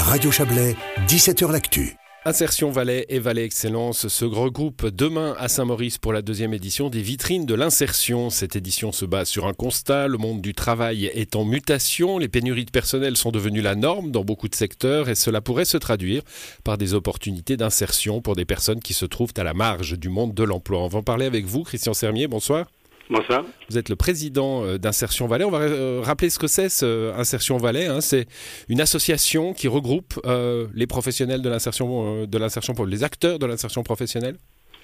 Radio Chablais, 17h L'Actu. Insertion Valais et Valais Excellence se regroupe demain à Saint-Maurice pour la deuxième édition des vitrines de l'insertion. Cette édition se base sur un constat, le monde du travail est en mutation, les pénuries de personnel sont devenues la norme dans beaucoup de secteurs et cela pourrait se traduire par des opportunités d'insertion pour des personnes qui se trouvent à la marge du monde de l'emploi. On va en parler avec vous, Christian Sermier, bonsoir. Bonsoir. Vous êtes le président euh, d'Insertion Valais. On va euh, rappeler ce que c'est, ce Insertion Valais. Hein. C'est une association qui regroupe euh, les professionnels de l'insertion, de l'insertion, les acteurs de l'insertion professionnelle.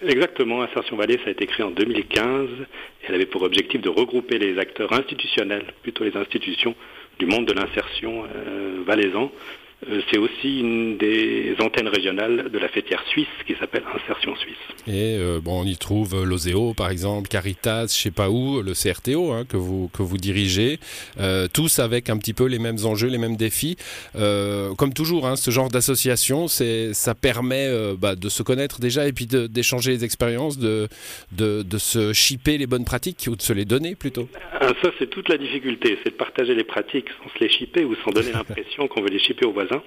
Exactement. Insertion Valais, ça a été créé en 2015. Elle avait pour objectif de regrouper les acteurs institutionnels, plutôt les institutions du monde de l'insertion valaisan, euh, c'est aussi une des antennes régionales de la fêtière suisse qui s'appelle Insertion Suisse. Et euh, bon, on y trouve l'OSEO par exemple, Caritas, je sais pas où, le CRTO hein, que vous que vous dirigez, euh, tous avec un petit peu les mêmes enjeux, les mêmes défis. comme toujours, hein, ce genre d'association, c'est ça permet bah, de se connaître déjà et puis d'échanger les expériences, de, de, de se chipper les bonnes pratiques ou de se les donner plutôt. Ah, ça, c'est toute la difficulté, c'est de partager les pratiques sans se les chipper ou sans donner l'impression qu'on veut les chipper aux voisins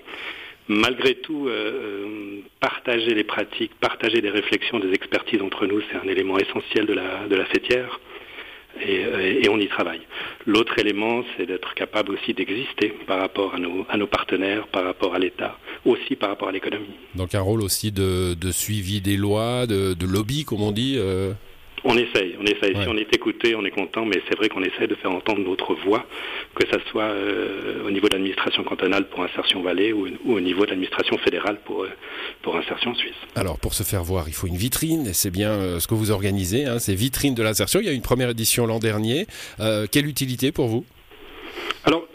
Malgré tout, euh, euh, partager les pratiques, partager des réflexions, des expertises entre nous, c'est un élément essentiel de la, de la fêtière. Et, et, on y travaille. L'autre élément, c'est d'être capable aussi d'exister par rapport à nos, partenaires, par rapport à l'État, aussi par rapport à l'économie. Donc un rôle aussi de, suivi des lois, de, lobby, comme on dit euh... On essaye, on essaye. Si on est écouté, on est content, mais c'est vrai qu'on essaie de faire entendre notre voix, que ce soit euh, au niveau de l'administration cantonale pour Insertion Valais ou, au niveau de l'administration fédérale pour, euh, pour Insertion Suisse. Alors, pour se faire voir, il faut une vitrine, et c'est bien euh, ce que vous organisez, hein, ces vitrines de l'insertion. Il y a une première édition l'an dernier. quelle utilité pour vous? Alors,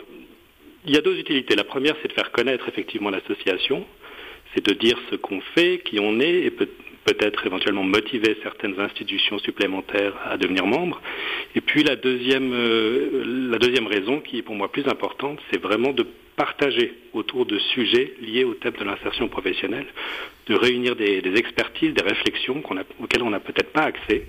il y a deux utilités. La première, c'est de faire connaître effectivement l'association, c'est de dire ce qu'on fait, qui on est, et peut peut-être éventuellement motiver certaines institutions supplémentaires à devenir membres. Et puis la deuxième, euh, la deuxième raison, qui est pour moi plus importante, c'est vraiment de partager autour de sujets liés au thème de l'insertion professionnelle, de réunir des, des expertises, des réflexions auxquelles on n'a peut-être pas accès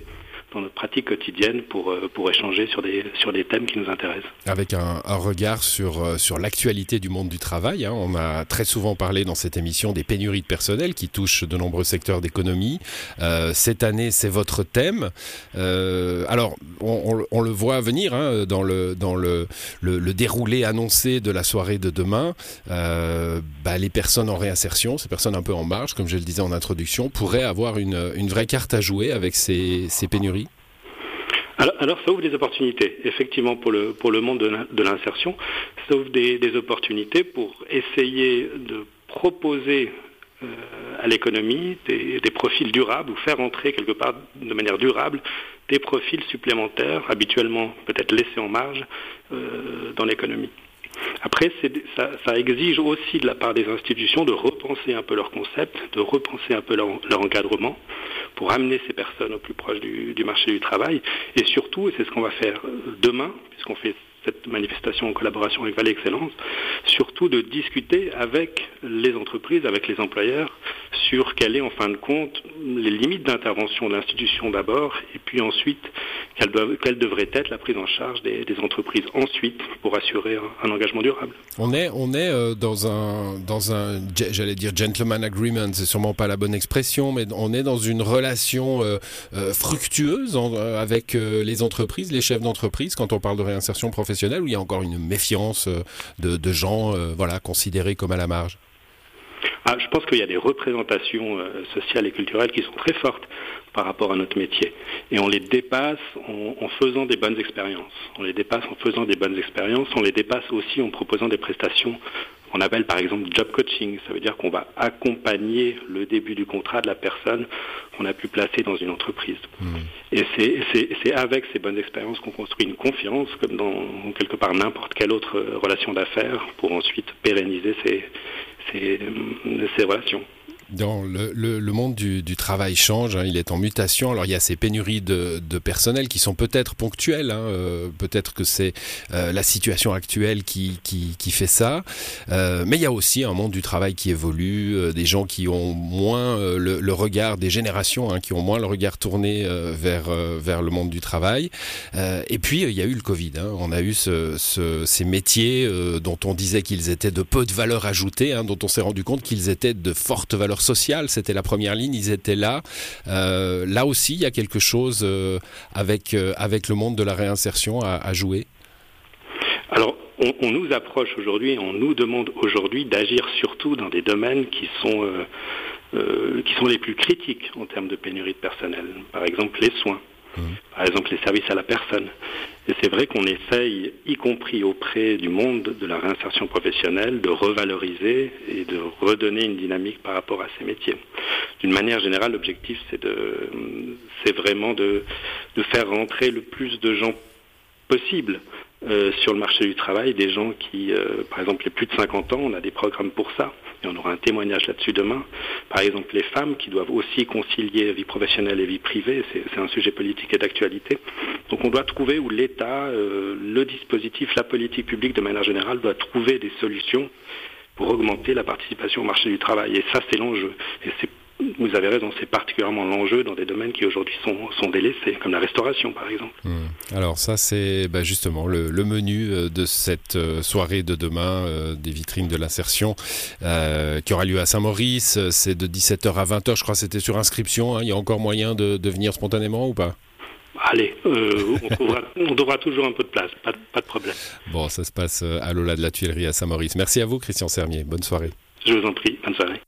dans notre pratique quotidienne pour, euh, pour échanger sur des, sur des thèmes qui nous intéressent. Avec un, regard sur, euh, sur l'actualité du monde du travail, hein. on a très souvent parlé dans cette émission des pénuries de personnel qui touchent de nombreux secteurs d'économie. Euh, cette année, c'est votre thème. alors, on, le voit venir hein, dans, le, dans le, le, déroulé annoncé de la soirée de demain. Bah, les personnes en réinsertion, ces personnes un peu en marge, comme je le disais en introduction, pourraient avoir une, une vraie carte à jouer avec ces, ces pénuries alors, ça ouvre des opportunités, effectivement, pour le, pour le monde de l'insertion. Ça ouvre des, opportunités pour essayer de proposer euh, à l'économie des, profils durables ou faire entrer quelque part de manière durable des profils supplémentaires, habituellement peut-être laissés en marge euh, dans l'économie. Après, ça, ça, exige aussi de la part des institutions de repenser un peu leur concept, de repenser un peu leur, encadrement pour amener ces personnes au plus proche du, marché du travail. Et surtout, et c'est ce qu'on va faire demain, puisqu'on fait cette manifestation en collaboration avec Valais Excellence, surtout de discuter avec les entreprises, avec les employeurs, sur quelles est en fin de compte les limites d'intervention de l'institution d'abord, et puis ensuite quelle, quelle, devrait être la prise en charge des, entreprises ensuite pour assurer un, engagement durable. On est, on est euh, dans un, dans un, j'allais dire gentleman agreement, c'est sûrement pas la bonne expression, mais on est dans une relation euh, euh, fructueuse avec les entreprises, les chefs d'entreprise, quand on parle de réinsertion professionnelle, où il y a encore une méfiance de, de gens, voilà, considérés comme à la marge. Ah, je pense qu'il y a des représentations euh, sociales et culturelles qui sont très fortes par rapport à notre métier. Et on les dépasse en, faisant des bonnes expériences. On les dépasse en faisant des bonnes expériences. On les dépasse aussi en proposant des prestations qu'on appelle par exemple job coaching. Ça veut dire qu'on va accompagner le début du contrat de la personne qu'on a pu placer dans une entreprise. Mmh. Et c'est avec ces bonnes expériences qu'on construit une confiance, comme dans quelque part n'importe quelle autre relation d'affaires, pour ensuite pérenniser ces, ces, ces relations. Dans le, le, le monde du, du, travail change, hein, il est en mutation. Alors il y a ces pénuries de, de personnel qui sont peut-être ponctuelles, hein, euh, peut-être que c'est euh, la situation actuelle qui, qui, qui fait ça, euh, mais il y a aussi un monde du travail qui évolue, euh, des gens qui ont moins euh, le, le, regard, des générations hein, qui ont moins le regard tourné euh, vers, vers le monde du travail. et puis il y a eu le Covid, hein. on a eu ce, ce, ces métiers dont on disait qu'ils étaient de peu de valeur ajoutée, hein, dont on s'est rendu compte qu'ils étaient de forte valeur sociale, c'était la première ligne, ils étaient là. Euh, là aussi, il y a quelque chose euh, avec, euh, avec le monde de la réinsertion à, jouer Alors, on, nous approche aujourd'hui, on nous demande aujourd'hui d'agir surtout dans des domaines qui sont les plus critiques en termes de pénurie de personnel. Par exemple, les soins. Par exemple, les services à la personne. Et c'est vrai qu'on essaye, y compris auprès du monde de la réinsertion professionnelle, de revaloriser et de redonner une dynamique par rapport à ces métiers. D'une manière générale, l'objectif, c'est vraiment de, de faire rentrer le plus de gens possible euh, sur le marché du travail, des gens qui, euh, par exemple, les plus de 50 ans, on a des programmes pour ça, et on aura un témoignage là-dessus demain. Par exemple, les femmes qui doivent aussi concilier vie professionnelle et vie privée, c'est un sujet politique et d'actualité. Donc on doit trouver où l'État, euh, le dispositif, la politique publique de manière générale doit trouver des solutions pour augmenter la participation au marché du travail. Et ça, c'est l'enjeu. Et vous avez raison, c'est particulièrement l'enjeu dans des domaines qui aujourd'hui sont, sont, délaissés, comme la restauration par exemple. Mmh. Alors ça c'est bah, justement le, le, menu euh, de cette euh, soirée de demain euh, des vitrines de l'insertion euh, qui aura lieu à Saint-Maurice. C'est de 17h à 20h, je crois que c'était sur inscription. Hein. Il y a encore moyen de, de venir spontanément ou pas? Allez, euh, on, trouvera, on toujours un peu de place, pas, pas de problème. Bon, ça se passe à l'Ola de la Tuilerie à Saint-Maurice. Merci à vous Christian Sermier, bonne soirée. Je vous en prie, bonne soirée.